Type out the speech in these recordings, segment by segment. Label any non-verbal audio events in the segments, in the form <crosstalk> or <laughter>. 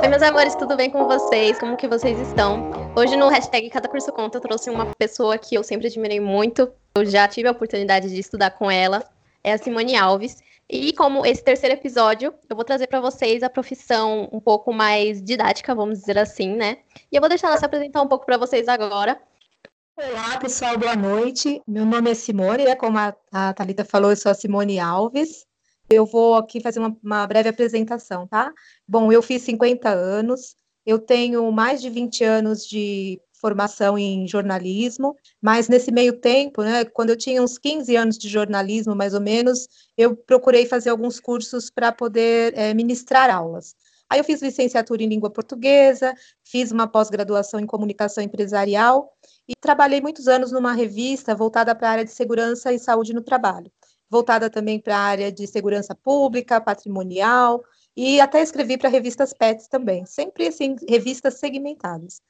Oi, meus amores, tudo bem com vocês? Como que vocês estão? Hoje no hashtag Cada Curso Conta eu trouxe uma pessoa que eu sempre admirei muito. Eu já tive a oportunidade de estudar com ela. É a Simone Alves. E como esse terceiro episódio, eu vou trazer para vocês a profissão um pouco mais didática, vamos dizer assim, né? E eu vou deixar ela se apresentar um pouco para vocês agora. Olá, pessoal, boa noite. Meu nome é Simone, né? Como a, a Thalita falou, eu sou a Simone Alves. Eu vou aqui fazer uma, uma, breve apresentação, tá? Bom, eu fiz 50 anos, eu tenho mais de 20 anos de formação em jornalismo, mas nesse meio tempo, né, quando eu tinha uns 15 anos de jornalismo, mais ou menos, eu procurei fazer alguns cursos para poder é, ministrar aulas. Aí eu fiz licenciatura em língua portuguesa, fiz uma pós-graduação em comunicação empresarial e trabalhei muitos anos numa revista voltada para a área de segurança e saúde no trabalho voltada também para a área de segurança pública, patrimonial, e até escrevi para revistas PETs também, sempre assim, revistas segmentadas.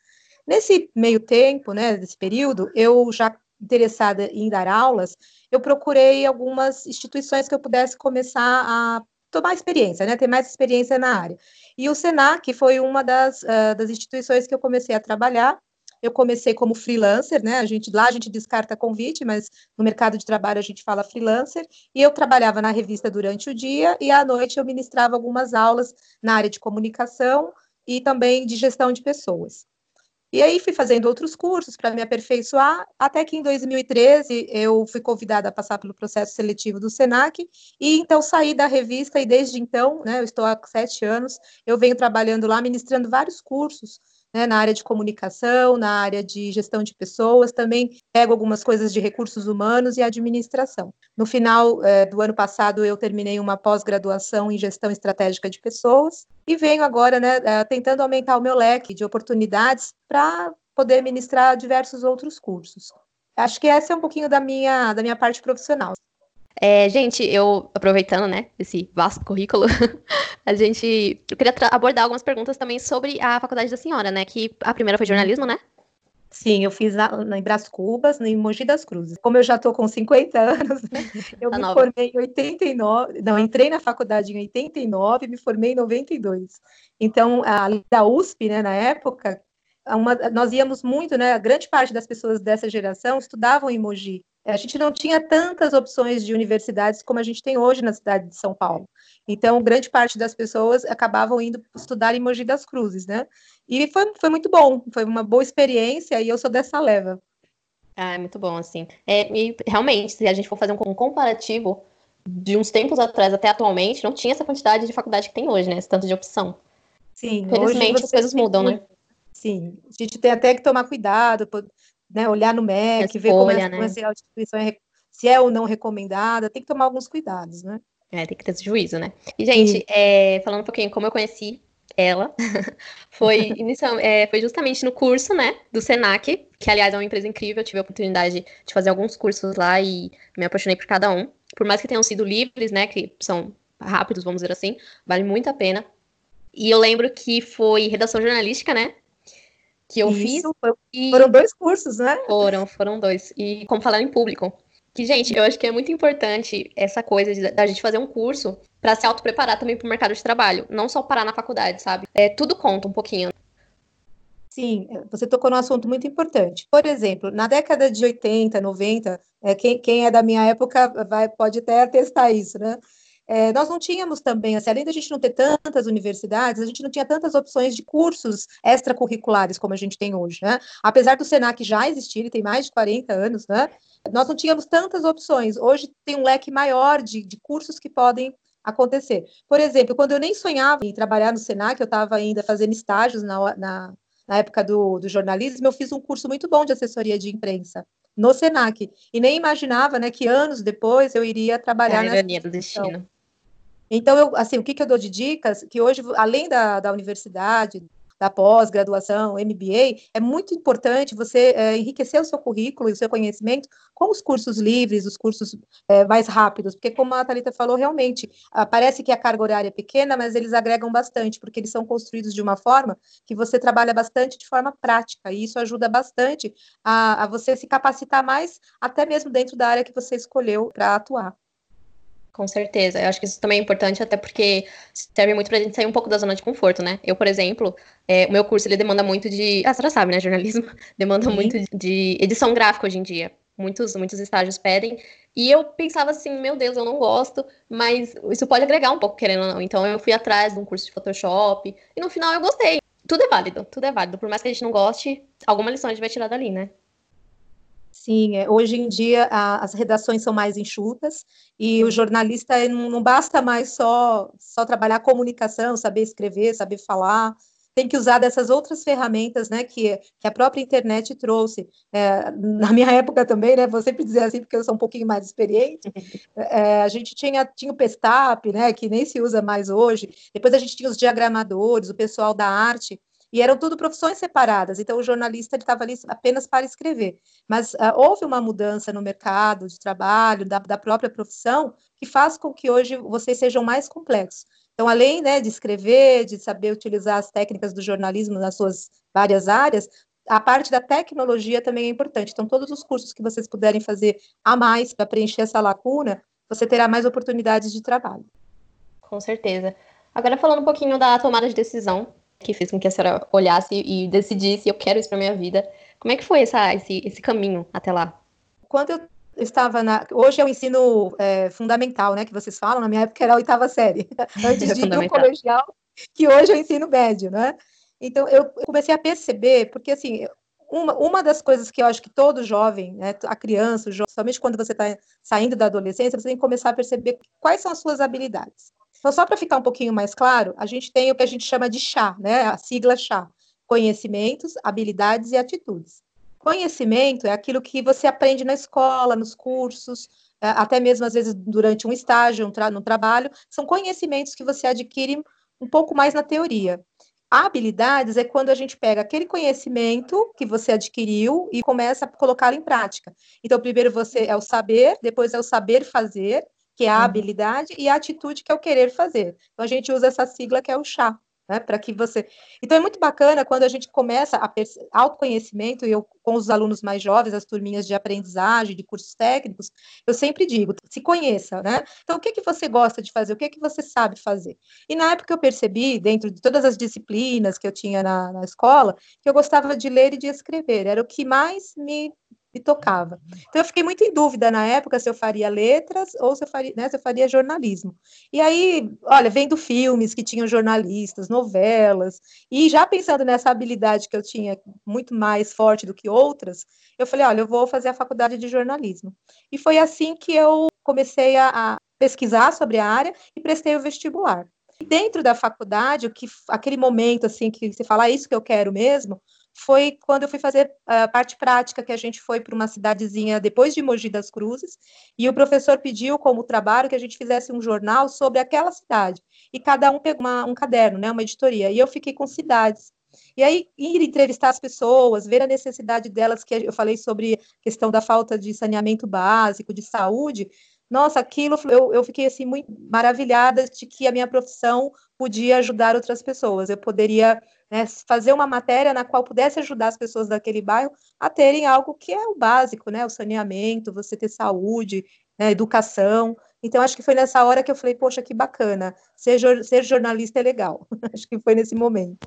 Nesse meio tempo, né, desse período, eu já interessada em dar aulas, eu procurei algumas instituições que eu pudesse começar a tomar experiência, né, ter mais experiência na área. E o SENAC foi uma das, uh, das instituições que eu comecei a trabalhar, eu comecei como freelancer, né? A gente lá a gente descarta convite, mas no mercado de trabalho a gente fala freelancer. E eu trabalhava na revista durante o dia e à noite eu ministrava algumas aulas na área de comunicação e também de gestão de pessoas. E aí fui fazendo outros cursos para me aperfeiçoar, até que em 2013 eu fui convidada a passar pelo processo seletivo do Senac, e então saí da revista, e desde então, né, eu estou há sete anos, eu venho trabalhando lá, ministrando vários cursos né, na área de comunicação, na área de gestão de pessoas, também pego algumas coisas de recursos humanos e administração. No final é, do ano passado, eu terminei uma pós-graduação em gestão estratégica de pessoas e venho agora né, é, tentando aumentar o meu leque de oportunidades para poder ministrar diversos outros cursos. Acho que essa é um pouquinho da minha, da minha parte profissional. É, gente, eu aproveitando, né, esse vasto currículo, <laughs> a gente, eu queria abordar algumas perguntas também sobre a faculdade da senhora, né, que a primeira foi jornalismo, né? Sim, eu fiz na, em Brás Cubas, em Mogi das Cruzes. Como eu já estou com 50 <laughs> anos, né, eu tá me nova. formei em 89, não, entrei na faculdade em 89 e me formei em 92. Então, a da USP, né, na época, uma, nós íamos muito, né, a grande parte das pessoas dessa geração estudavam em Mogi. A gente não tinha tantas opções de universidades como a gente tem hoje na cidade de São Paulo. Então, grande parte das pessoas acabavam indo estudar em Mogi das Cruzes, né? E foi, foi muito bom, foi uma boa experiência e eu sou dessa leva. Ah, é muito bom, assim. É, e realmente, se a gente for fazer um comparativo de uns tempos atrás até atualmente, não tinha essa quantidade de faculdade que tem hoje, né? Esse tanto de opção. Sim, Felizmente as coisas mudam, né? Sim, a gente tem até que tomar cuidado, né, olhar no MEC, ver como, é, né? como é, a instituição é, se é ou não recomendada, tem que tomar alguns cuidados, né? É, tem que ter esse juízo, né? E, gente, é, falando um pouquinho como eu conheci ela, <laughs> foi, <laughs> inicial, é, foi justamente no curso, né, do Senac, que, aliás, é uma empresa incrível, eu tive a oportunidade de fazer alguns cursos lá e me apaixonei por cada um. Por mais que tenham sido livres, né, que são rápidos, vamos dizer assim, vale muito a pena. E eu lembro que foi redação jornalística, né, que eu Isso, fiz. Foi, e... Foram dois cursos, né? Foram, foram dois. E como falar em público. Que, gente, eu acho que é muito importante essa coisa da gente fazer um curso para se auto-preparar também para o mercado de trabalho. Não só parar na faculdade, sabe? É, tudo conta um pouquinho. Sim, você tocou num assunto muito importante. Por exemplo, na década de 80, 90, é, quem, quem é da minha época vai, pode até atestar isso, né? É, nós não tínhamos também, assim, além da gente não ter tantas universidades, a gente não tinha tantas opções de cursos extracurriculares como a gente tem hoje, né? Apesar do Senac já existir, ele tem mais de 40 anos, né? Nós não tínhamos tantas opções. Hoje tem um leque maior de, de cursos que podem acontecer. Por exemplo, quando eu nem sonhava em trabalhar no Senac, eu estava ainda fazendo estágios na, na, na época do, do, jornalismo, eu fiz um curso muito bom de assessoria de imprensa no Senac. E nem imaginava né, que anos depois eu iria trabalhar é a ironia do destino. Então, eu, assim, o que, que eu dou de dicas? Que hoje, além da, da universidade, da pós-graduação, MBA, é muito importante você é, enriquecer o seu currículo e o seu conhecimento com os cursos livres, os cursos é, mais rápidos, porque como a Thalita falou, realmente, ah, parece que a carga horária é pequena, mas eles agregam bastante, porque eles são construídos de uma forma que você trabalha bastante de forma prática, e isso ajuda bastante a, a você se capacitar mais, até mesmo dentro da área que você escolheu para atuar. Com certeza. Eu acho que isso também é importante, até porque serve muito pra gente sair um pouco da zona de conforto, né? Eu, por exemplo, é, o meu curso ele demanda muito de. Ah, você já sabe, né? Jornalismo <laughs> demanda Sim. muito de edição gráfica hoje em dia. Muitos, muitos estágios pedem. E eu pensava assim, meu Deus, eu não gosto, mas isso pode agregar um pouco, querendo ou não. Então eu fui atrás de um curso de Photoshop e no final eu gostei. Tudo é válido, tudo é válido. Por mais que a gente não goste, alguma lição a gente vai tirar dali, né? Sim, é, hoje em dia a, as redações são mais enxutas e o jornalista não, não basta mais só, só trabalhar comunicação, saber escrever, saber falar, tem que usar dessas outras ferramentas, né, que, que a própria internet trouxe. É, na minha época também, né, vou sempre dizer assim, porque eu sou um pouquinho mais experiente, <laughs> é, a gente tinha, tinha o Pestap, né, que nem se usa mais hoje, depois a gente tinha os diagramadores, o pessoal da arte, e eram tudo profissões separadas, então o jornalista estava ali apenas para escrever. Mas uh, houve uma mudança no mercado de trabalho, da, da, própria profissão, que faz com que hoje vocês sejam mais complexos. Então, além né, de escrever, de saber utilizar as técnicas do jornalismo nas suas várias áreas, a parte da tecnologia também é importante. Então, todos os cursos que vocês puderem fazer a mais para preencher essa lacuna, você terá mais oportunidades de trabalho. Com certeza. Agora, falando um pouquinho da tomada de decisão, que fez com que a senhora olhasse e decidisse, eu quero isso para minha vida. Como é que foi essa, esse, esse caminho até lá? Quando eu estava na. Hoje é o ensino é, fundamental, né? Que vocês falam, na minha época era a oitava série, <laughs> antes de ir no colegial, que hoje é o ensino médio, né? Então eu comecei a perceber, porque assim, uma, uma das coisas que eu acho que todo jovem, né, a criança, o jovem, somente quando você está saindo da adolescência, você tem que começar a perceber quais são as suas habilidades. Então, só para ficar um pouquinho mais claro, a gente tem o que a gente chama de chá, né? A sigla chá: conhecimentos, habilidades e atitudes. Conhecimento é aquilo que você aprende na escola, nos cursos, é, até mesmo às vezes durante um estágio, um tra no trabalho, são conhecimentos que você adquire um pouco mais na teoria. Habilidades é quando a gente pega aquele conhecimento que você adquiriu e começa a colocá-lo em prática. Então, primeiro você é o saber, depois é o saber fazer, que é a uhum. habilidade, e a atitude, que é o querer fazer. Então, a gente usa essa sigla que é o chá, né, para que você. Então, é muito bacana quando a gente começa a perce... autoconhecimento, e eu, com os alunos mais jovens, as turminhas de aprendizagem, de cursos técnicos, eu sempre digo: se conheça, né? Então, o que, que você gosta de fazer? O que, que você sabe fazer? E na época eu percebi, dentro de todas as disciplinas que eu tinha na, na escola, que eu gostava de ler e de escrever, era o que mais me me tocava. Então eu fiquei muito em dúvida na época se eu faria letras ou se eu faria, né, se eu faria jornalismo. E aí, olha, vendo filmes que tinham jornalistas, novelas, e já pensando nessa habilidade que eu tinha muito mais forte do que outras, eu falei, olha, eu vou fazer a faculdade de jornalismo. E foi assim que eu comecei a, a pesquisar sobre a área e prestei o vestibular. E dentro da faculdade, o que aquele momento assim que você fala, é isso que eu quero mesmo, foi quando eu fui fazer a parte prática, que a gente foi para uma cidadezinha depois de Mogi das Cruzes, e o professor pediu como trabalho que a gente fizesse um jornal sobre aquela cidade. E cada um pegou uma, um caderno, né, uma editoria, e eu fiquei com cidades. E aí, ir entrevistar as pessoas, ver a necessidade delas, que eu falei sobre questão da falta de saneamento básico, de saúde, nossa, aquilo eu, eu fiquei assim muito maravilhada de que a minha profissão podia ajudar outras pessoas. Eu poderia né, fazer uma matéria na qual pudesse ajudar as pessoas daquele bairro a terem algo que é o básico, né? O saneamento, você ter saúde, né, educação. Então, acho que foi nessa hora que eu falei, poxa, que bacana, ser, ser jornalista é legal. <laughs> acho que foi nesse momento.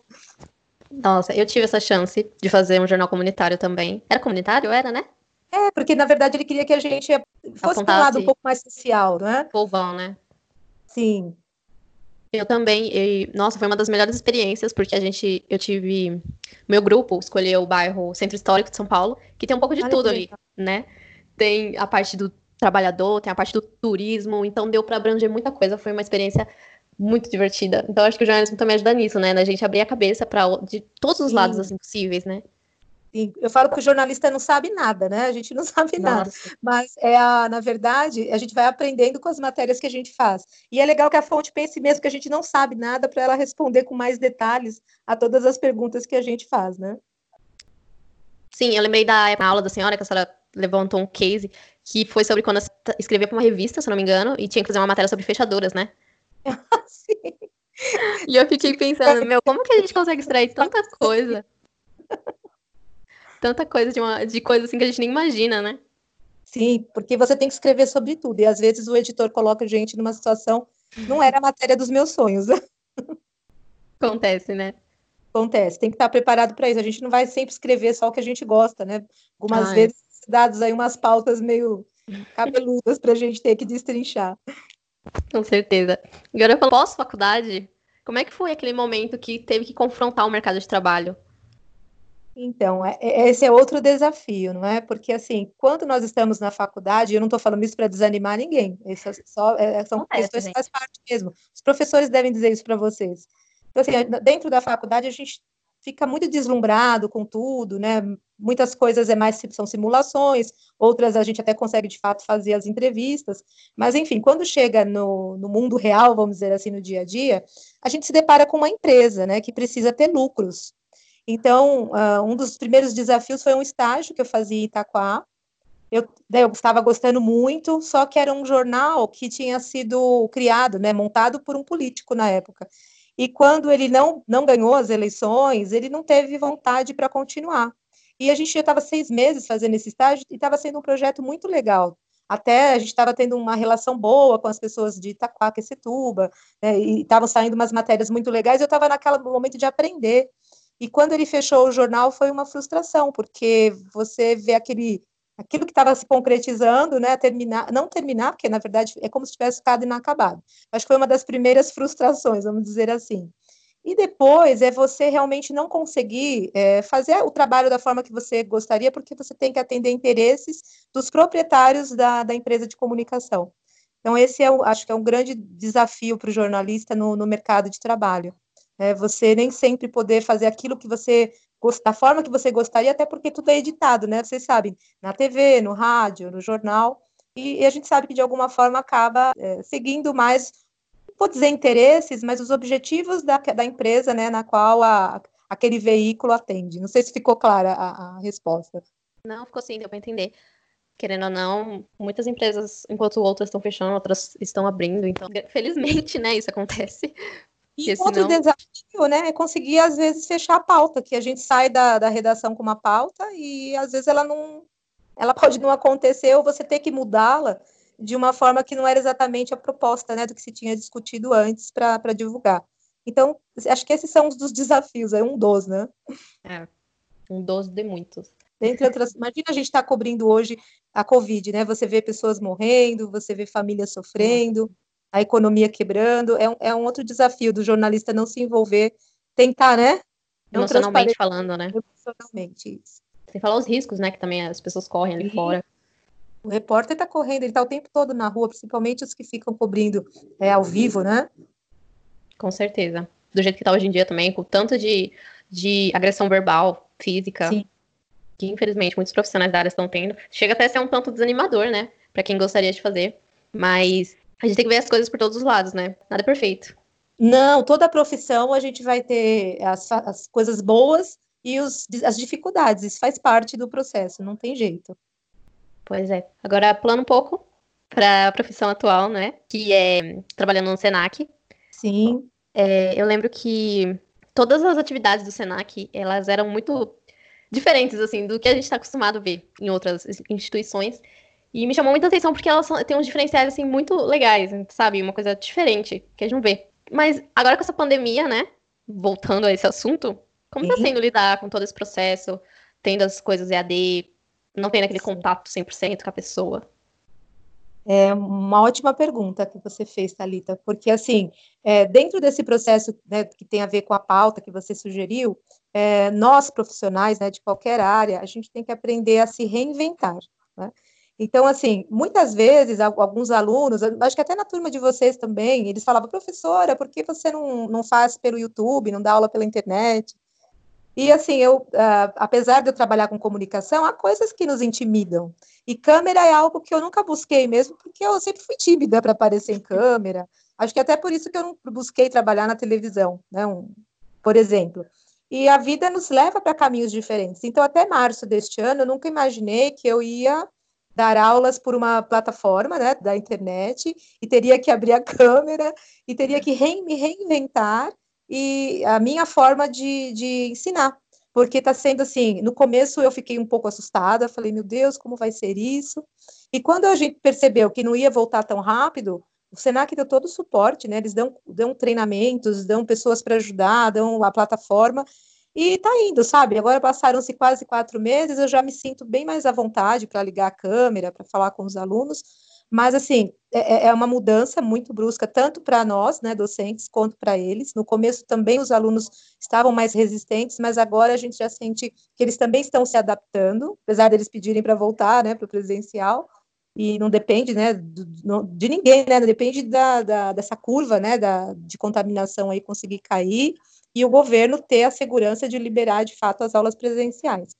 Nossa, eu tive essa chance de fazer um jornal comunitário também. Era comunitário? Era, né? É, porque na verdade ele queria que a gente fosse para um lado um pouco mais social, não é? Povão, né? Sim. Eu também, e, nossa, foi uma das melhores experiências, porque a gente, eu tive, meu grupo escolheu o bairro Centro Histórico de São Paulo, que tem um pouco de Olha tudo ali, né? Tem a parte do trabalhador, tem a parte do turismo, então deu para abranger muita coisa, foi uma experiência muito divertida. Então acho que o jornalismo também ajuda nisso, né? Na gente abrir a cabeça para de todos os Sim. lados assim possíveis, né? Eu falo que o jornalista não sabe nada, né? A gente não <laughs> sabe Nossa. nada. Mas é a, na verdade, a gente vai aprendendo com as matérias que a gente faz. E é legal que a fonte pense mesmo que a gente não sabe nada para ela responder com mais detalhes a todas as perguntas que a gente faz, né? Sim, eu lembrei da aula da senhora, que a senhora levantou um case, que foi sobre quando escrevia para uma revista, se não me engano, e tinha que fazer uma matéria sobre fechaduras, né? <laughs> Sim. E eu fiquei pensando, meu, como que a gente consegue extrair tanta coisa? <laughs> tanta coisa de, uma, de coisa assim que a gente nem imagina, né? Sim, porque você tem que escrever sobre tudo, e às vezes o editor coloca a gente numa situação, não era a matéria dos meus sonhos. <laughs> Acontece, né? Acontece, tem que estar preparado para isso. A gente não vai sempre escrever só o que a gente gosta, né? Algumas Ai. vezes dados aí umas pautas meio cabeludas para a gente ter que destrinchar. Com certeza. Agora, pós-faculdade, como é que foi aquele momento que teve que confrontar o mercado de trabalho? Então, é, é, esse é outro desafio, não é? Porque, assim, quando nós estamos na faculdade, eu não estou falando isso para desanimar ninguém, isso é só, é, são é, questões que faz parte mesmo. Os professores devem dizer isso para vocês. Então, assim, dentro da faculdade, a gente fica muito deslumbrado com tudo, né? Muitas coisas é mais são simulações, outras a gente até consegue de fato fazer as entrevistas, mas enfim, quando chega no, no mundo real, vamos dizer assim, no dia a dia, a gente se depara com uma empresa, né, que precisa ter lucros. Então, uh, um dos primeiros desafios foi um estágio que eu fazia em Itaquá. Eu, eu estava gostando muito, só que era um jornal que tinha sido criado, né, montado por um político na época. E quando ele não, não ganhou as eleições, ele não teve vontade para continuar. E a gente já estava seis meses fazendo esse estágio e estava sendo um projeto muito legal. Até a gente estava tendo uma relação boa com as pessoas de Itaquaquecetuba, né, e estavam saindo umas matérias muito legais. Eu estava naquele momento de aprender. E quando ele fechou o jornal, foi uma frustração, porque você vê aquele aquilo que estava se concretizando, né, terminar, não terminar, porque na verdade é como se tivesse ficado inacabado. Acho que foi uma das primeiras frustrações, vamos dizer assim. E depois é você realmente não conseguir é, fazer o trabalho da forma que você gostaria, porque você tem que atender interesses dos proprietários da, da empresa de comunicação. Então, esse é, acho que é um grande desafio para o jornalista no, no mercado de trabalho. É você nem sempre poder fazer aquilo que você da forma que você gostaria, até porque tudo é editado, né? Vocês sabem, na TV, no rádio, no jornal, e, e a gente sabe que de alguma forma acaba é, seguindo mais, vou dizer interesses, mas os objetivos da, da empresa, né, na qual a, aquele veículo atende. Não sei se ficou clara a, a resposta. Não, ficou sim, deu para entender querendo ou não, muitas empresas, enquanto outras estão fechando, outras estão abrindo. Então, felizmente, né, isso acontece. E Porque outro senão... desafio, né, é conseguir, às vezes, fechar a pauta, que a gente sai da, da redação com uma pauta e, às vezes, ela não... Ela pode não acontecer ou você ter que mudá-la de uma forma que não era exatamente a proposta, né, do que se tinha discutido antes para divulgar. Então, acho que esses são os dos desafios, é um dos, né? É, um dos de muitos. Dentre outras, imagina a gente estar tá cobrindo hoje a Covid, né? Você vê pessoas morrendo, você vê famílias sofrendo, a economia quebrando, é um, é um outro desafio do jornalista não se envolver, tentar, né? Não emocionalmente falando, né? Emocionalmente, isso. Sem falar os riscos, né, que também as pessoas correm ali fora. O repórter está correndo, ele está o tempo todo na rua, principalmente os que ficam cobrindo é, ao vivo, né? Com certeza. Do jeito que está hoje em dia também, com tanto de, de agressão verbal, física, Sim. que infelizmente muitos profissionais da área estão tendo, chega até a ser um tanto desanimador, né? Para quem gostaria de fazer. Mas a gente tem que ver as coisas por todos os lados, né? Nada é perfeito. Não, toda profissão a gente vai ter as, as coisas boas e os, as dificuldades. Isso faz parte do processo, não tem jeito. Pois é. Agora, plano um pouco para a profissão atual, né? Que é trabalhando no Senac. Sim. É, eu lembro que todas as atividades do Senac, elas eram muito diferentes, assim, do que a gente está acostumado a ver em outras instituições. E me chamou muita atenção porque elas têm uns diferenciais, assim, muito legais, sabe? Uma coisa diferente que a gente não vê. Mas agora com essa pandemia, né? Voltando a esse assunto, como tá sendo lidar com todo esse processo, tendo as coisas EAD, não tendo aquele contato 100% com a pessoa? É uma ótima pergunta que você fez, Talita, porque assim, é, dentro desse processo né, que tem a ver com a pauta que você sugeriu, é, nós profissionais né, de qualquer área, a gente tem que aprender a se reinventar. Né? Então, assim, muitas vezes, alguns alunos, acho que até na turma de vocês também, eles falavam, professora, por que você não, não faz pelo YouTube, não dá aula pela internet? E, assim, eu, uh, apesar de eu trabalhar com comunicação, há coisas que nos intimidam. E câmera é algo que eu nunca busquei mesmo, porque eu sempre fui tímida para aparecer em <laughs> câmera. Acho que até por isso que eu não busquei trabalhar na televisão, né? Um, por exemplo. E a vida nos leva para caminhos diferentes. Então, até março deste ano, eu nunca imaginei que eu ia dar aulas por uma plataforma né, da internet e teria que abrir a <laughs> câmera e teria que me reinventar e a minha forma de, de ensinar. Porque está sendo assim, no começo eu fiquei um pouco assustada, falei, meu Deus, como vai ser isso? E quando a gente percebeu que não ia voltar tão rápido, o Senac deu todo o suporte, né? Eles dão, dão treinamentos, dão pessoas para ajudar, dão a plataforma, e tá indo, sabe? Agora passaram-se quase quatro meses, eu já me sinto bem mais à vontade para ligar a câmera, para falar com os alunos, mas, assim, é, é, é uma mudança muito brusca, tanto para nós, né, docentes, quanto para eles. No começo também os alunos estavam mais resistentes, mas agora a gente já sente que eles também estão se adaptando, apesar deles pedirem para voltar, né, para o presencial. E não depende, né, de ninguém, né, não depende da, da, dessa curva, né, da, de contaminação aí conseguir cair e o governo ter a segurança de liberar, de fato, as aulas presenciais.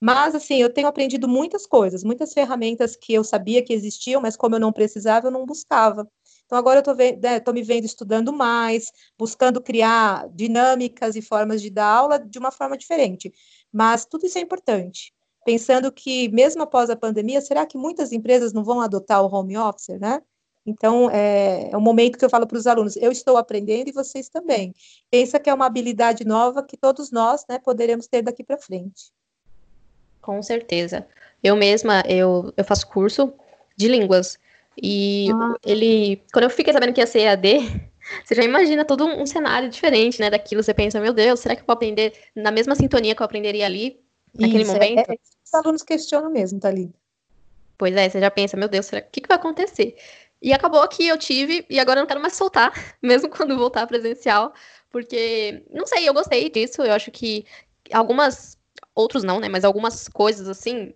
Mas, assim, eu tenho aprendido muitas coisas, muitas ferramentas que eu sabia que existiam, mas como eu não precisava, eu não buscava. Então, agora eu estou né, me vendo estudando mais, buscando criar dinâmicas e formas de dar aula de uma forma diferente. Mas tudo isso é importante. Pensando que, mesmo após a pandemia, será que muitas empresas não vão adotar o home office, né? Então, é, é um momento que eu falo para os alunos, eu estou aprendendo e vocês também. Pensa que é uma habilidade nova que todos nós né, poderemos ter daqui para frente. Com certeza. Eu mesma, eu, eu faço curso de línguas. E ah. ele, quando eu fiquei sabendo que ia ser EAD, <laughs> você já imagina todo um, cenário diferente, né, daquilo. Você pensa, meu Deus, será que eu vou aprender na mesma sintonia que eu aprenderia ali, naquele Isso, momento? É, é, os alunos questionam mesmo, tá ali. Pois é, você já pensa, meu Deus, será, o que, que vai acontecer? E acabou que eu tive, e agora eu não quero mais soltar, <laughs> mesmo quando voltar presencial, porque, não sei, eu gostei disso, eu acho que algumas outros não, né? Mas algumas coisas assim,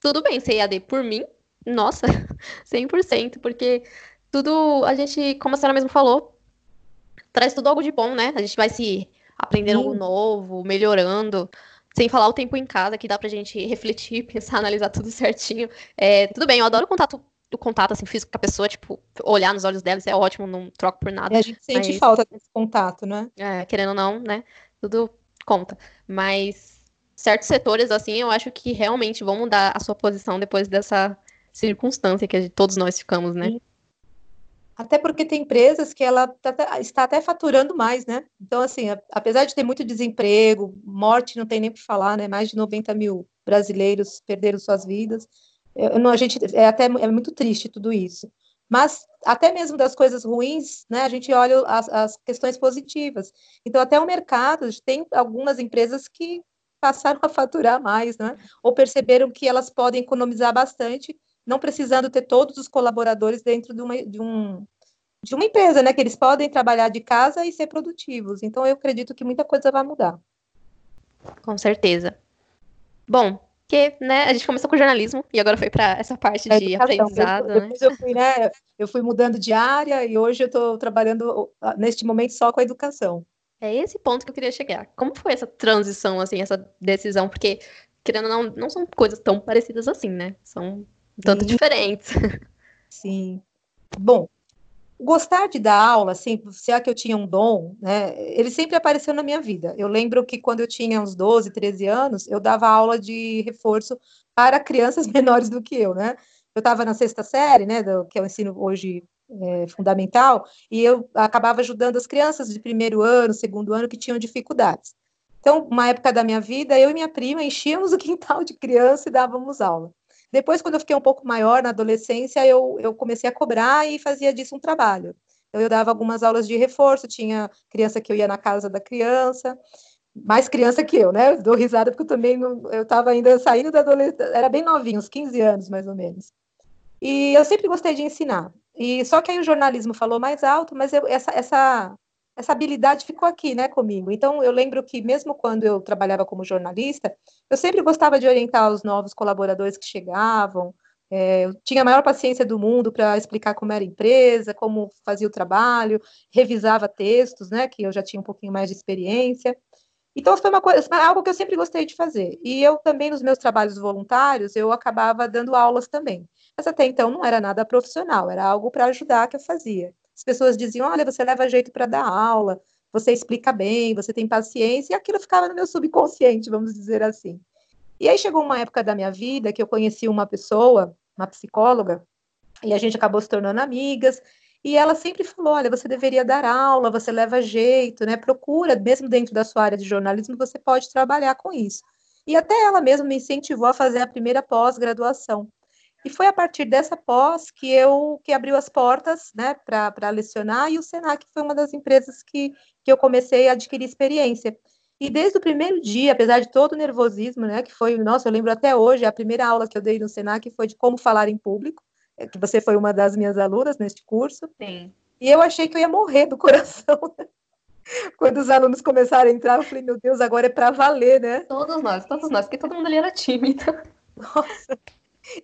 tudo bem ser EAD por mim, nossa, <laughs> 100%, porque tudo, a gente, como a senhora mesmo falou, traz tudo algo de bom, né? A gente vai se aprendendo Sim. algo novo, melhorando, sem falar o tempo em casa, que dá pra gente refletir, <laughs> pensar, analisar tudo certinho. É, tudo bem, eu adoro o contato, o contato assim, físico com a pessoa, tipo, olhar nos olhos dela, isso é ótimo, não troco por nada. E a gente sente mas... falta desse contato, né? É, querendo ou não, né? Tudo conta. Mas certos setores, assim, eu acho que realmente vão mudar a sua posição depois dessa circunstância que todos nós ficamos, né? Até porque tem empresas que ela tá, está até faturando mais, né? Então, assim, apesar de ter muito desemprego, morte não tem nem o que falar, né? Mais de 90 mil brasileiros perderam suas vidas. Eu, não, a gente é até é muito triste tudo isso. Mas até mesmo das coisas ruins, né? A gente olha as, as questões positivas. Então, até o mercado tem algumas empresas que passaram a faturar mais, né? Ou perceberam que elas podem economizar bastante, não precisando ter todos os colaboradores dentro de uma, de um, de uma empresa, né? Que eles podem trabalhar de casa e ser produtivos. Então, eu acredito que muita coisa vai mudar. Com certeza. Bom, que né, a gente começou com jornalismo e agora foi para essa parte é de aprendizado. Depois, né? depois eu fui, né? Eu fui mudando de área e hoje eu estou trabalhando neste momento só com a educação. É esse ponto que eu queria chegar. Como foi essa transição, assim, essa decisão? Porque, querendo ou não, não são coisas tão parecidas assim, né? São tanto Sim. diferentes. <laughs> Sim. Bom, gostar de dar aula, assim, se é que eu tinha um dom, né? Ele sempre apareceu na minha vida. Eu lembro que quando eu tinha uns 12, 13 anos, eu dava aula de reforço para crianças <laughs> menores do que eu, né? Eu estava na sexta série, né, do, que eu ensino hoje é, fundamental, e eu acabava ajudando as crianças de primeiro ano, segundo ano, que tinham dificuldades. Então, uma época da minha vida, eu e minha prima enchíamos o quintal de criança e dávamos aula. Depois, quando eu fiquei um pouco maior, na adolescência, eu, eu comecei a cobrar e fazia disso um trabalho. Eu dava algumas aulas de reforço, tinha criança que eu ia na casa da criança, mais criança que eu, né? Dou risada porque eu também não, eu estava ainda saindo da adolescência, era bem novinho, uns 15 anos mais ou menos. E eu sempre gostei de ensinar. E só que aí o jornalismo falou mais alto, mas eu, essa, essa, essa habilidade ficou aqui, né, comigo. Então eu lembro que mesmo quando eu trabalhava como jornalista, eu sempre gostava de orientar os novos colaboradores que chegavam. É, eu tinha a maior paciência do mundo para explicar como era a empresa, como fazia o trabalho, revisava textos, né, que eu já tinha um pouquinho mais de experiência. Então foi uma coisa, algo que eu sempre gostei de fazer. E eu também nos meus trabalhos voluntários, eu acabava dando aulas também mas até então não era nada profissional, era algo para ajudar que eu fazia. As pessoas diziam: olha, você leva jeito para dar aula, você explica bem, você tem paciência, e aquilo ficava no meu subconsciente, vamos dizer assim. E aí chegou uma época da minha vida que eu conheci uma pessoa, uma psicóloga, e a gente acabou se tornando amigas, e ela sempre falou: olha, você deveria dar aula, você leva jeito, né? Procura, mesmo dentro da sua área de jornalismo, você pode trabalhar com isso. E até ela mesma me incentivou a fazer a primeira pós-graduação. E foi a partir dessa pós que eu que abriu as portas né, para lecionar, e o Senac foi uma das empresas que, que eu comecei a adquirir experiência. E desde o primeiro dia, apesar de todo o nervosismo, né, que foi, nossa, eu lembro até hoje, a primeira aula que eu dei no Senac foi de como falar em público, é, que você foi uma das minhas alunas neste curso. Sim. E eu achei que eu ia morrer do coração. <laughs> Quando os alunos começaram a entrar, eu falei, meu Deus, agora é para valer, né? Todos nós, todos nós, porque todo mundo ali era tímido. Nossa.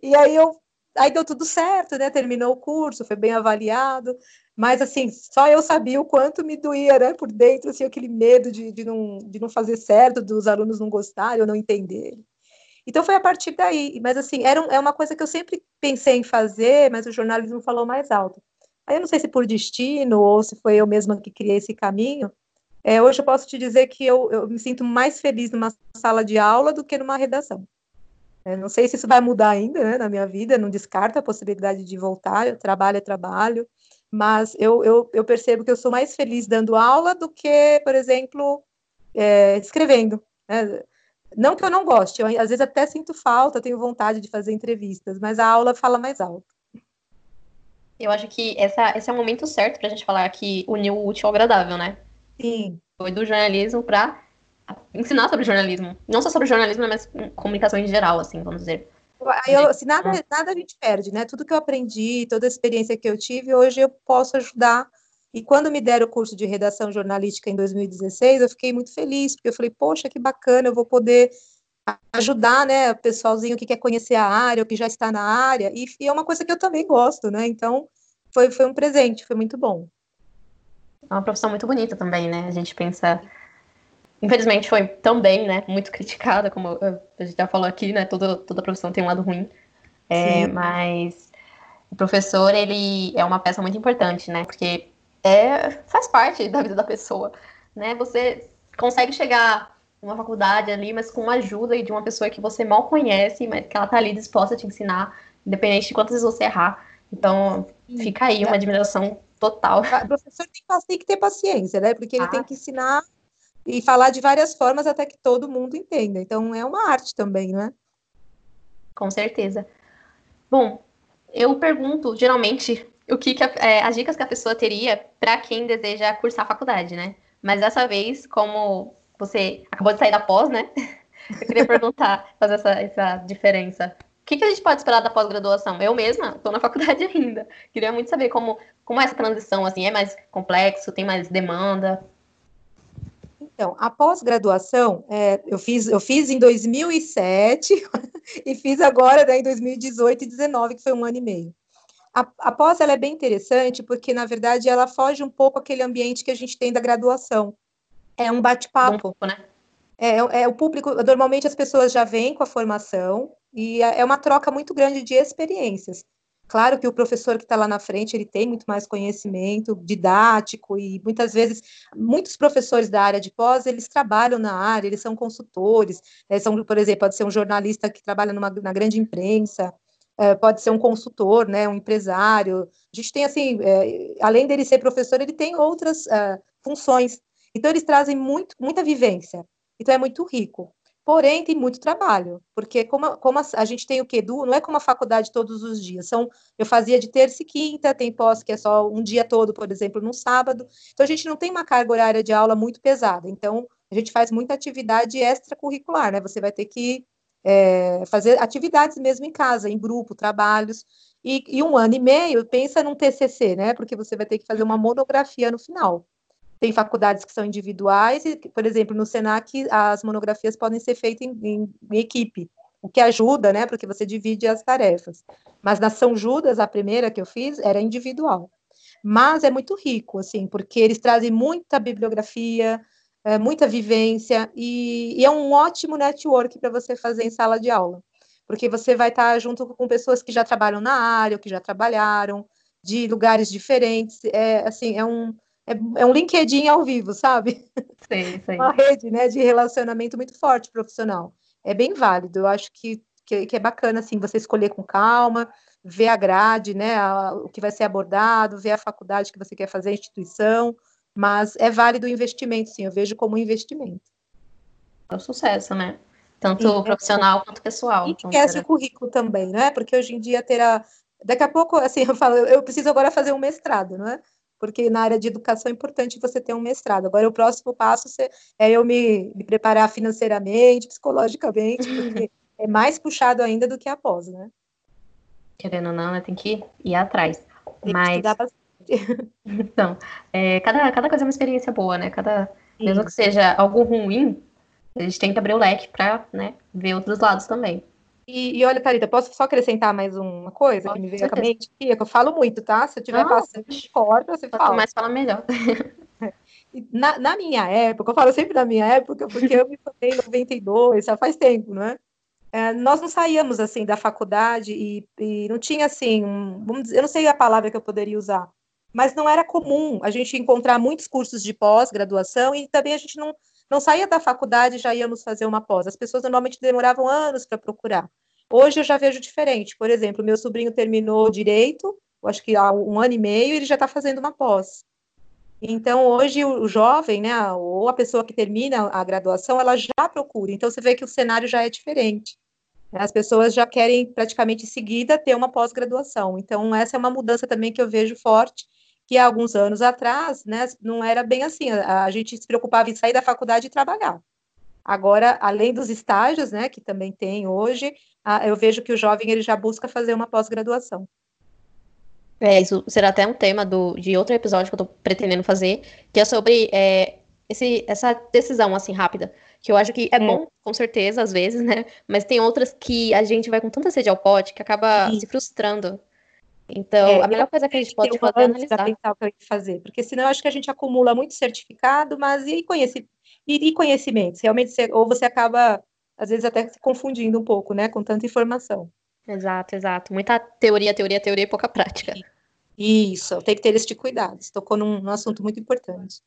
E aí eu aí deu tudo certo, né? Terminou o curso, foi bem avaliado, mas assim, só eu sabia o quanto me doía, né, por dentro, assim, aquele medo de, de, não, de não fazer certo, dos alunos não gostarem ou não entenderem. Então foi a partir daí, mas assim, era um, é uma coisa que eu sempre pensei em fazer, mas o jornalismo falou mais alto. Aí eu não sei se por destino ou se foi eu mesma que criei esse caminho. É, hoje eu posso te dizer que eu, eu me sinto mais feliz numa sala de aula do que numa redação. É, não sei se isso vai mudar ainda né, na minha vida, não descarto a possibilidade de voltar, eu trabalho é trabalho, mas eu, eu, eu, percebo que eu sou mais feliz dando aula do que, por exemplo, é, escrevendo. Né? Não que eu não goste, eu, às vezes até sinto falta, tenho vontade de fazer entrevistas, mas a aula fala mais alto. Eu acho que essa, esse é o momento certo para a gente falar que uniu o útil ao agradável, né? Sim. Foi do jornalismo para ensinar sobre jornalismo. Não só sobre jornalismo, mas comunicação em geral, assim, vamos dizer. Eu, assim, nada, nada a gente perde, né? Tudo que eu aprendi, toda a experiência que eu tive, hoje eu posso ajudar. E quando me deram o curso de redação jornalística em 2016, eu fiquei muito feliz, porque eu falei, poxa, que bacana, eu vou poder ajudar, né, o pessoalzinho que quer conhecer a área, ou que já está na área, e, e, é uma coisa que eu também gosto, né? Então, foi, foi um presente, foi muito bom. É uma profissão muito bonita também, né? A gente pensa infelizmente foi também, né, muito criticada, como a gente já falou aqui, né, toda, toda profissão tem um lado ruim, é, mas o professor, ele é uma peça muito importante, né, porque é, faz parte da vida da pessoa, né, você consegue chegar numa faculdade ali, mas com a ajuda de uma pessoa que você mal conhece, mas que ela tá ali disposta a te ensinar, independente de quantas vezes você errar, então fica aí uma admiração total. O professor tem, que ter paciência, né, porque ele ah. tem que ensinar e falar de várias formas até que todo mundo entenda. Então é uma arte também, não é? Com certeza. Bom, eu pergunto geralmente o que, que a, é, as dicas que a pessoa teria para quem deseja cursar a faculdade, né? Mas dessa vez, como você acabou de sair da pós, né? <laughs> Eu queria perguntar, fazer essa, essa diferença. O que, que a gente pode esperar da pós-graduação? Eu mesma estou na faculdade <laughs> ainda. Queria muito saber como, como é essa transição, assim, é mais complexo, tem mais demanda? Então, a pós-graduação, é, eu, fiz, eu fiz em 2007 <laughs> e fiz agora né, em 2018 e 2019, que foi um ano e meio. A, a pós ela é bem interessante porque, na verdade, ela foge um pouco aquele ambiente que a gente tem da graduação. É um bate-papo. Um né? É, é, o público, normalmente as pessoas já vêm com a formação e é, é uma troca muito grande de experiências. Claro que o professor que está lá na frente, ele tem muito mais conhecimento didático e muitas vezes, muitos professores da área de pós, eles trabalham na área, eles são consultores, né, são, por exemplo, pode ser um jornalista que trabalha numa, na grande imprensa, é, pode ser um consultor, né, um empresário. A gente tem, assim, é, além dele ser professor, ele tem outras é, funções. Então, eles trazem muito, muita vivência. Então, é muito rico. Porém, tem muito trabalho, porque como, como a, a, gente tem o? Do, não é como a faculdade todos os dias. São, eu fazia de terça e quinta, tem pós que é só um dia todo, por exemplo, no sábado. Então, a gente não tem uma carga horária de aula muito pesada. Então, a gente faz muita atividade extracurricular, né? Você vai ter que é, fazer atividades mesmo em casa, em grupo, trabalhos. E, e um ano e meio, pensa num TCC, né? Porque você vai ter que fazer uma monografia no final. Tem faculdades que são individuais, e, por exemplo, no SENAC, as monografias podem ser feitas em, em, em equipe, o que ajuda, né, porque você divide as tarefas. Mas na São Judas, a primeira que eu fiz, era individual. Mas é muito rico, assim, porque eles trazem muita bibliografia, é, muita vivência, e, e é um ótimo network para você fazer em sala de aula porque você vai estar junto com pessoas que já trabalham na área, ou que já trabalharam, de lugares diferentes. É assim, é um, é, é um LinkedIn ao vivo, sabe? Sim, sim. Uma rede né, de relacionamento muito forte profissional. É bem válido. Eu acho que, que, que é bacana assim, você escolher com calma, ver a grade, né, a, o que vai ser abordado, ver a faculdade que você quer fazer, a instituição, mas é válido o investimento, sim, eu vejo como um investimento. É um sucesso, né? tanto e, profissional é, quanto pessoal. E enriquece o currículo também, né? Porque hoje em dia terá. Daqui a pouco, assim, eu falo, eu preciso agora fazer um mestrado, não é? Porque na área de educação é importante você ter um mestrado. Agora, o próximo passo é eu me, me preparar financeiramente, psicologicamente, <laughs> porque é mais puxado ainda do que a pós, né? Querendo ou não, né? tem que ir atrás. Tem Mas. <laughs> então, é, cada, cada coisa é uma experiência boa, né? Cada, mesmo que seja algo ruim, a gente tem que abrir o leque para né, ver outros lados também. E, e, olha, Thalita, posso só acrescentar mais uma coisa Pode, que me veio à mente? Que eu falo muito, tá? Se eu tiver passando, corta, você fala. mais fala melhor. <laughs> Na, na, minha época, eu falo sempre da minha época, porque eu me formei em 92, já faz tempo, né? É, nós não saíamos, assim, da faculdade e, e não tinha, assim, um, vamos dizer, eu não sei a palavra que eu poderia usar, mas não era comum a gente encontrar muitos cursos de pós-graduação e também a gente não, não saía da faculdade e já íamos fazer uma pós. As pessoas normalmente demoravam anos para procurar. Hoje eu já vejo diferente. Por exemplo, meu sobrinho terminou direito, acho que há um ano e meio, ele já está fazendo uma pós. Então, hoje, o jovem, né, ou a pessoa que termina a graduação, ela já procura. Então, você vê que o cenário já é diferente. As pessoas já querem, praticamente em seguida, ter uma pós-graduação. Então, essa é uma mudança também que eu vejo forte que há alguns anos atrás, né, não era bem assim, a, a gente se preocupava em sair da faculdade e trabalhar. Agora, além dos estágios, né, que também tem hoje, a, eu vejo que o jovem ele já busca fazer uma pós-graduação. É, isso será até um tema do, de outro episódio que eu estou pretendendo fazer, que é sobre é, esse, essa decisão, assim, rápida. Que eu acho que é, é, bom, com certeza, às vezes, né? Mas tem outras que a gente vai com tanta sede ao pote que acaba se frustrando. Então, é, a melhor coisa que a gente pode fazer é analisar. pensar o que eu ia fazer, porque senão eu acho que a gente acumula muito certificado, mas e, conheci, e, e conhecimentos? Realmente, você, ou você acaba, às vezes, até se confundindo um pouco, né, com tanta informação. Exato, exato. Muita teoria, teoria, teoria e pouca prática. Isso, tem que ter esse cuidado. Você tocou num, num assunto muito importante.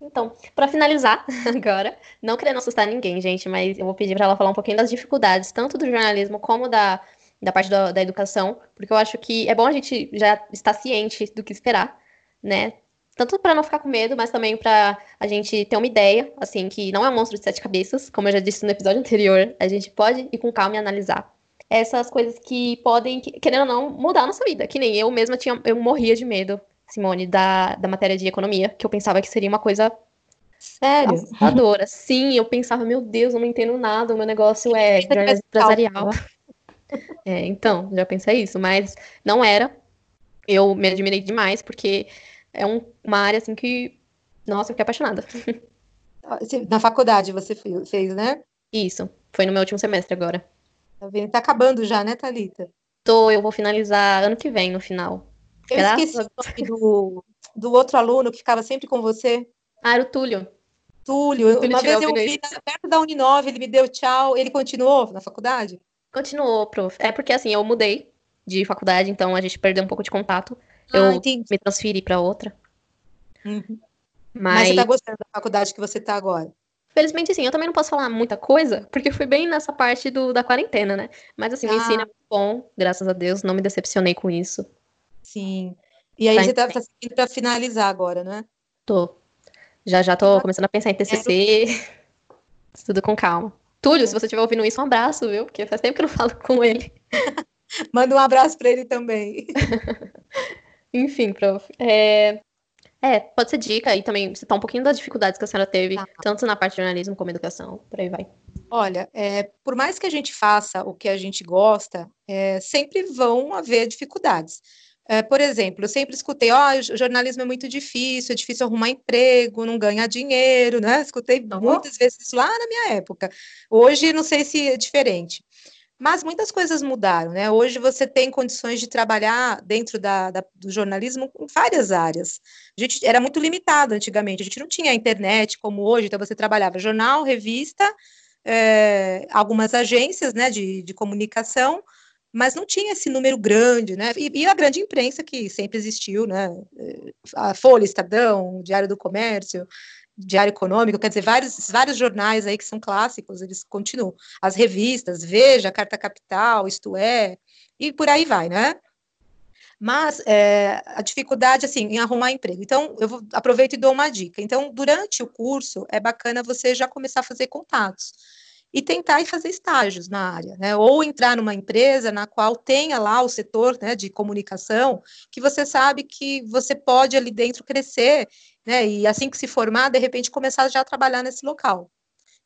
Então, para finalizar <laughs> agora, não querendo assustar ninguém, gente, mas eu vou pedir para ela falar um pouquinho das dificuldades, tanto do jornalismo como da da parte da, da educação, porque eu acho que é bom a gente já estar ciente do que esperar, né? Tanto para não ficar com medo, mas também para a gente ter uma ideia, assim, que não é um monstro de sete cabeças, como eu já disse no episódio <laughs> anterior, a gente pode ir com calma e analisar essas coisas que podem, querendo ou não, mudar a nossa vida. Que nem eu mesma tinha, eu morria de medo, Simone, da, da matéria de economia, que eu pensava que seria uma coisa Sério? Assustadora. Sim, eu pensava, meu Deus, eu não entendo nada, o meu negócio é jornalismo empresarial. É, então, já pensei isso, mas não era. Eu me admirei demais, porque é um, uma área assim que, nossa, eu fiquei apaixonada. Na faculdade você fez, né? Isso, foi no meu último semestre agora. Tá vendo? Tá acabando já, né, Thalita? Tô, eu vou finalizar ano que vem, no final. Eu Graças esqueci o nome do, do outro aluno que ficava sempre com você. Ah, era o Túlio. Túlio, Túlio uma vez eu vi perto da Uninove, ele me deu tchau. Ele continuou na faculdade? Continuou, prof. É porque assim, eu mudei de faculdade, então a gente perdeu um pouco de contato. Ah, eu entendi. me transferi para outra. Uhum. Mas... Mas você tá gostando da faculdade que você tá agora? Felizmente, sim, eu também não posso falar muita coisa, porque fui bem nessa parte do, da quarentena, né? Mas assim, ah. o ensino é muito bom, graças a Deus, não me decepcionei com isso. Sim. E aí tá você tá, tá seguindo pra finalizar agora, né? Tô. Já já tô começando a pensar em TCC. <laughs> Tudo com calma. Túlio, se você estiver ouvindo isso, um abraço, viu? Porque faz tempo que eu não falo com ele. <laughs> Manda um abraço para ele também. <laughs> Enfim, prof. É... é... pode ser dica e também citar um pouquinho das dificuldades que a senhora teve, ah. tanto na parte de jornalismo como educação, por aí vai. Olha, é, por mais que a gente faça o que a gente gosta, é, sempre vão haver dificuldades. É, por exemplo, eu sempre escutei, ó, oh, jornalismo é muito difícil, é difícil arrumar emprego, não ganhar dinheiro, né? Escutei muitas vezes isso lá na minha época. Hoje, não sei se é diferente. Mas muitas coisas mudaram, né? Hoje você tem condições de trabalhar dentro da, da, do jornalismo em várias áreas. A gente era muito limitado antigamente, a gente não tinha internet como hoje, então você trabalhava jornal, revista, é, algumas agências né, de, de comunicação, mas não tinha esse número grande, né? E, e, a grande imprensa que sempre existiu, né? A Folha, Estadão, Diário do Comércio, Diário Econômico, quer dizer, vários, vários jornais aí que são clássicos, eles continuam. As revistas, Veja, Carta Capital, Isto É, e por aí vai, né? Mas é, a dificuldade, assim, em arrumar emprego. Então, eu vou, aproveito e dou uma dica. Então, durante o curso, é bacana você já começar a fazer contatos. E tentar ir fazer estágios na área, né? Ou entrar numa empresa na qual tenha lá o setor né, de comunicação, que você sabe que você pode ali dentro crescer, né? E assim que se formar, de repente começar já a trabalhar nesse local.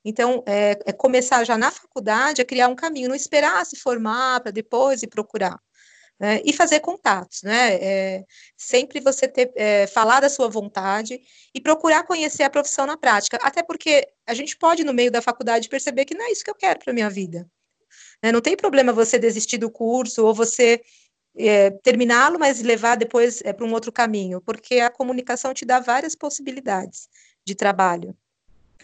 Então, é, é começar já na faculdade a criar um caminho, não esperar se formar para depois ir procurar. Né, e fazer contatos, né? É, sempre você ter, é, falar da sua vontade e procurar conhecer a profissão na prática, até porque a gente pode, no meio da faculdade, perceber que não é isso que eu quero para a minha vida. Né? Não tem problema você desistir do curso ou você é, terminá-lo, mas levar depois é, para um outro caminho, porque a comunicação te dá várias possibilidades de trabalho.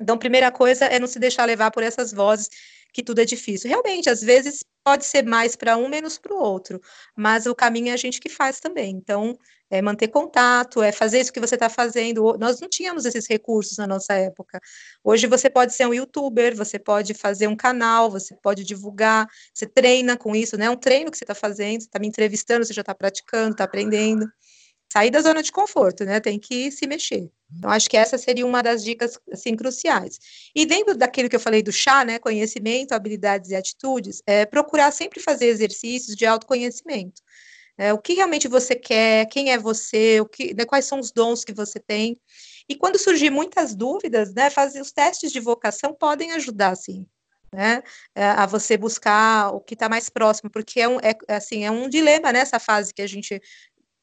Então, primeira coisa é não se deixar levar por essas vozes que tudo é difícil. Realmente, às vezes pode ser mais para um, menos para o outro, mas o caminho é a gente que faz também. Então, é manter contato, é fazer isso que você está fazendo. Nós não tínhamos esses recursos na nossa época. Hoje você pode ser um youtuber, você pode fazer um canal, você pode divulgar, você treina com isso, né? É um treino que você está fazendo, você está me entrevistando, você já está praticando, está aprendendo sair da zona de conforto, né? Tem que se mexer. Então, acho que essa seria uma das dicas, assim, cruciais. E dentro daquilo que eu falei do chá, né, conhecimento, habilidades e atitudes, é procurar sempre fazer exercícios de autoconhecimento. É, o que realmente você quer, quem é você, o que, né, quais são os dons que você tem. E quando surgir muitas dúvidas, né, fazer os testes de vocação podem ajudar, sim. Né, é, a você buscar o que está mais próximo, porque é um, é, assim, é um dilema nessa fase que a gente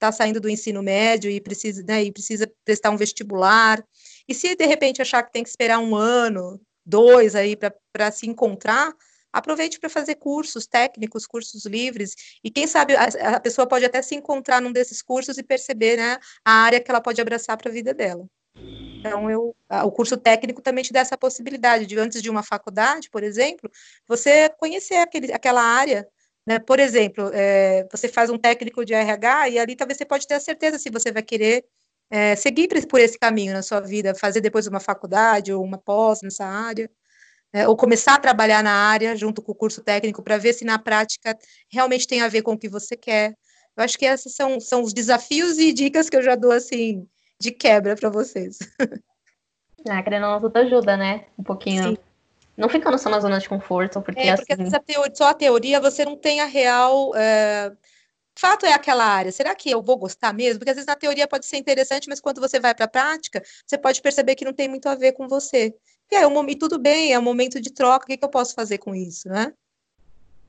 está saindo do ensino médio e precisa, né, e precisa prestar um vestibular. E se de repente achar que tem que esperar um ano, dois aí para se encontrar, aproveite para fazer cursos técnicos, cursos livres, e quem sabe a, a, pessoa pode até se encontrar num desses cursos e perceber né, a área que ela pode abraçar para a vida dela. Então, eu, o curso técnico também te dá essa possibilidade de, antes de uma faculdade, por exemplo, você conhecer aquele, aquela área né? Por exemplo, é, você faz um técnico de RH e ali talvez você pode ter a certeza se você vai querer é, seguir por esse caminho na sua vida, fazer depois uma faculdade ou uma pós nessa área, é, ou começar a trabalhar na área junto com o curso técnico para ver se na prática realmente tem a ver com o que você quer. Eu acho que esses são, são os desafios e dicas que eu já dou assim de quebra para vocês. <laughs> Ah, querendo ou não, tudo ajuda, né? Um pouquinho. Sim não ficando só na zona de conforto, porque, é, porque assim... teoria, só a teoria você não tem a real. É... Fato é aquela área. Será que eu vou gostar mesmo? Porque às vezes na teoria pode ser interessante, mas quando você vai para a prática, você pode perceber que não tem muito a ver com você. E é um momento, tudo bem, é um momento de troca. O que, que eu posso fazer com isso, né?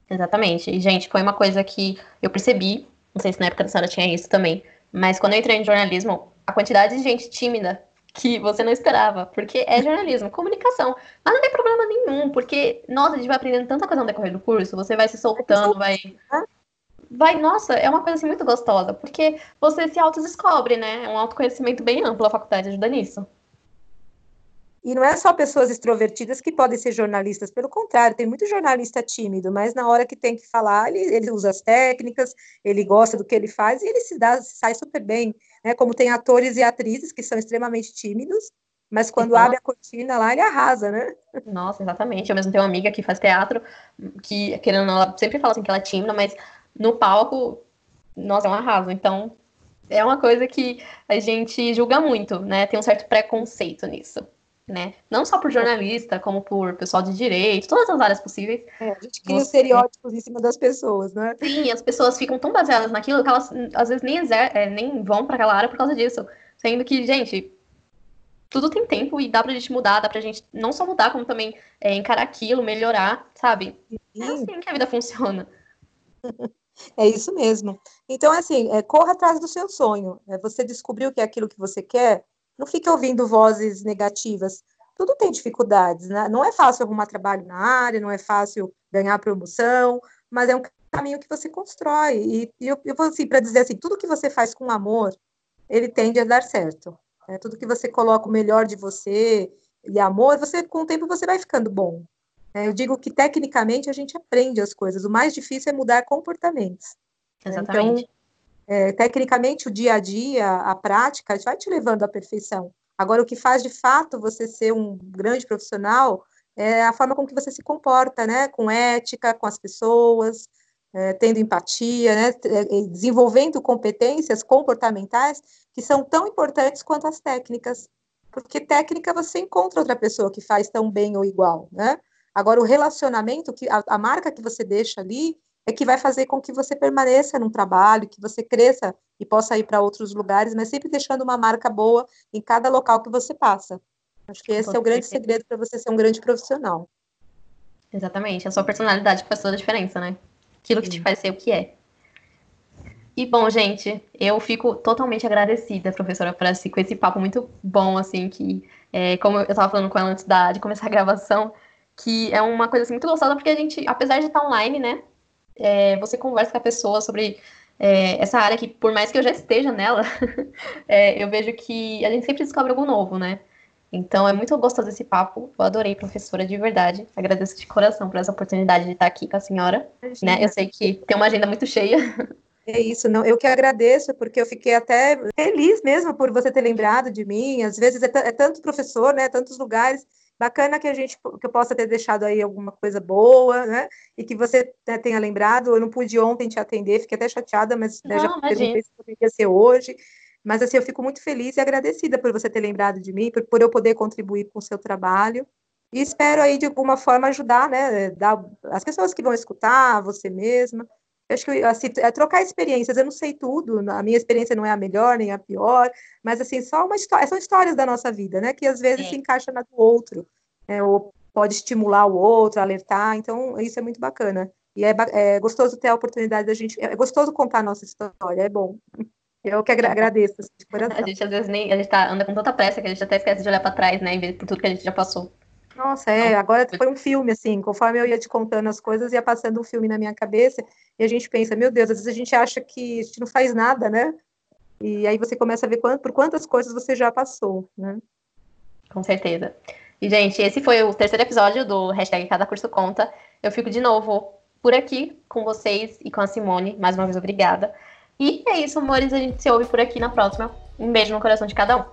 Exatamente. E, gente, foi uma coisa que eu percebi. Não sei se na época da senhora tinha isso também. Mas quando eu entrei em jornalismo, a quantidade de gente tímida que você não esperava, porque é <laughs> jornalismo, comunicação. Mas não tem problema nenhum, porque, nossa, a gente vai aprendendo tanta coisa no decorrer do curso, você vai se soltando, vai. Vai, nossa, é uma coisa assim muito gostosa, porque você se autodescobre, né? É um autoconhecimento bem amplo, a faculdade ajuda nisso. E não é só pessoas extrovertidas que podem ser jornalistas, pelo contrário, tem muito jornalista tímido, mas na hora que tem que falar, ele, ele usa as técnicas, ele gosta do que ele faz e ele se dá, sai super bem, né? Como tem atores e atrizes que são extremamente tímidos, mas quando abre a cortina lá, ele arrasa, né? Nossa, exatamente. Eu mesmo tenho uma amiga que faz teatro, que, querendo ela sempre fala assim que ela é tímida, mas no palco, nossa, é um arraso. Então, é uma coisa que a gente julga muito, né? Tem um certo preconceito nisso né? Não só por jornalista, como por pessoal de direito, todas as áreas possíveis. É, a gente cria Você... estereótipos em cima das pessoas, né? Sim, as pessoas ficam tão baseadas naquilo que elas às vezes nem, exer é, nem vão para aquela área por causa disso. Sendo que, gente, tudo tem tempo e dá pra gente mudar, dá pra gente não só mudar, como também é, encarar aquilo, melhorar, sabe? Sim. É assim que a vida funciona. <laughs> É isso mesmo. Então, assim, é, corra atrás do seu sonho. É, você descobriu que é aquilo que você quer, não fique ouvindo vozes negativas. Tudo tem dificuldades, né? Não é fácil arrumar trabalho na área, não é fácil ganhar promoção, mas é um caminho que você constrói. E, e eu, eu vou assim, para dizer assim, tudo que você faz com amor, ele tende a dar certo. Né? Tudo que você coloca o melhor de você e amor, você com o tempo você vai ficando bom. Né? Eu digo que tecnicamente a gente aprende as coisas. O mais difícil é mudar comportamentos. Exatamente. Então, é, tecnicamente, o dia a dia, a prática, vai te levando à perfeição. Agora, o que faz de fato você ser um grande profissional é a forma com que você se comporta, né? Com ética, com as pessoas, é, tendo empatia, né? É, desenvolvendo competências comportamentais que são tão importantes quanto as técnicas. Porque técnica você encontra outra pessoa que faz tão bem ou igual, né? Agora, o relacionamento, que a, a marca que você deixa ali, é que vai fazer com que você permaneça num trabalho, que você cresça e possa ir para outros lugares, mas sempre deixando uma marca boa em cada local que você passa. Acho que esse com é o grande segredo para você ser um grande profissional. Exatamente, a sua personalidade faz toda a diferença, né? Aquilo que Sim. te faz ser o que é. E bom, gente, eu fico totalmente agradecida, professora, por esse, com esse papo muito bom, assim, que, é, como eu estava falando com ela antes da, de começar a gravação, que é uma coisa assim, muito gostosa, porque a gente, apesar de estar online, né, é, você conversa com a pessoa sobre é, essa área que, por mais que eu já esteja nela, <laughs> é, eu vejo que a gente sempre descobre algo novo, né? Então é muito gostoso esse papo. Eu adorei, professora, de verdade. Agradeço de coração por essa oportunidade de estar aqui com a senhora. Né? Eu sei que tem uma agenda muito cheia. É isso, não. Eu que agradeço, porque eu fiquei até feliz mesmo por você ter lembrado de mim. Às vezes é, é tanto professor, né? Tantos lugares. Bacana que a gente que eu possa ter deixado aí alguma coisa boa, né? E que você né, tenha lembrado. Eu não pude ontem te atender, fiquei até chateada, mas né, já perguntei se poderia ser hoje. Mas assim, eu fico muito feliz e agradecida por você ter lembrado de mim, por, por eu poder contribuir com o seu trabalho. E espero aí, de alguma forma, ajudar, né? Dar, as pessoas que vão escutar, você mesma. Eu acho que assim, é trocar experiências. Eu não sei tudo, a minha experiência não é a melhor nem a pior, mas assim, só uma história, são histórias da nossa vida, né? Que às vezes é. se encaixa na do outro, né, ou pode estimular o outro, alertar. Então, isso é muito bacana. E é, é gostoso ter a oportunidade da gente. É gostoso contar a nossa história, é bom. Eu que agra agradeço, assim, de coração. A gente às vezes nem, a gente tá, anda com tanta pressa que a gente até esquece de olhar para trás, né, em vez por tudo que a gente já passou. Nossa, é, agora foi um filme, assim, conforme eu ia te contando as coisas, ia passando um filme na minha cabeça, e a gente pensa, meu Deus, às vezes a gente acha que a gente não faz nada, né? E aí você começa a ver quanto, por quantas coisas você já passou, né? Com certeza. E, gente, esse foi o terceiro episódio do hashtag Cada Curso Conta. Eu fico de novo por aqui com vocês e com a Simone. Mais uma vez, obrigada. E é isso, amores. A gente se ouve por aqui na próxima. Um beijo no coração de cada um.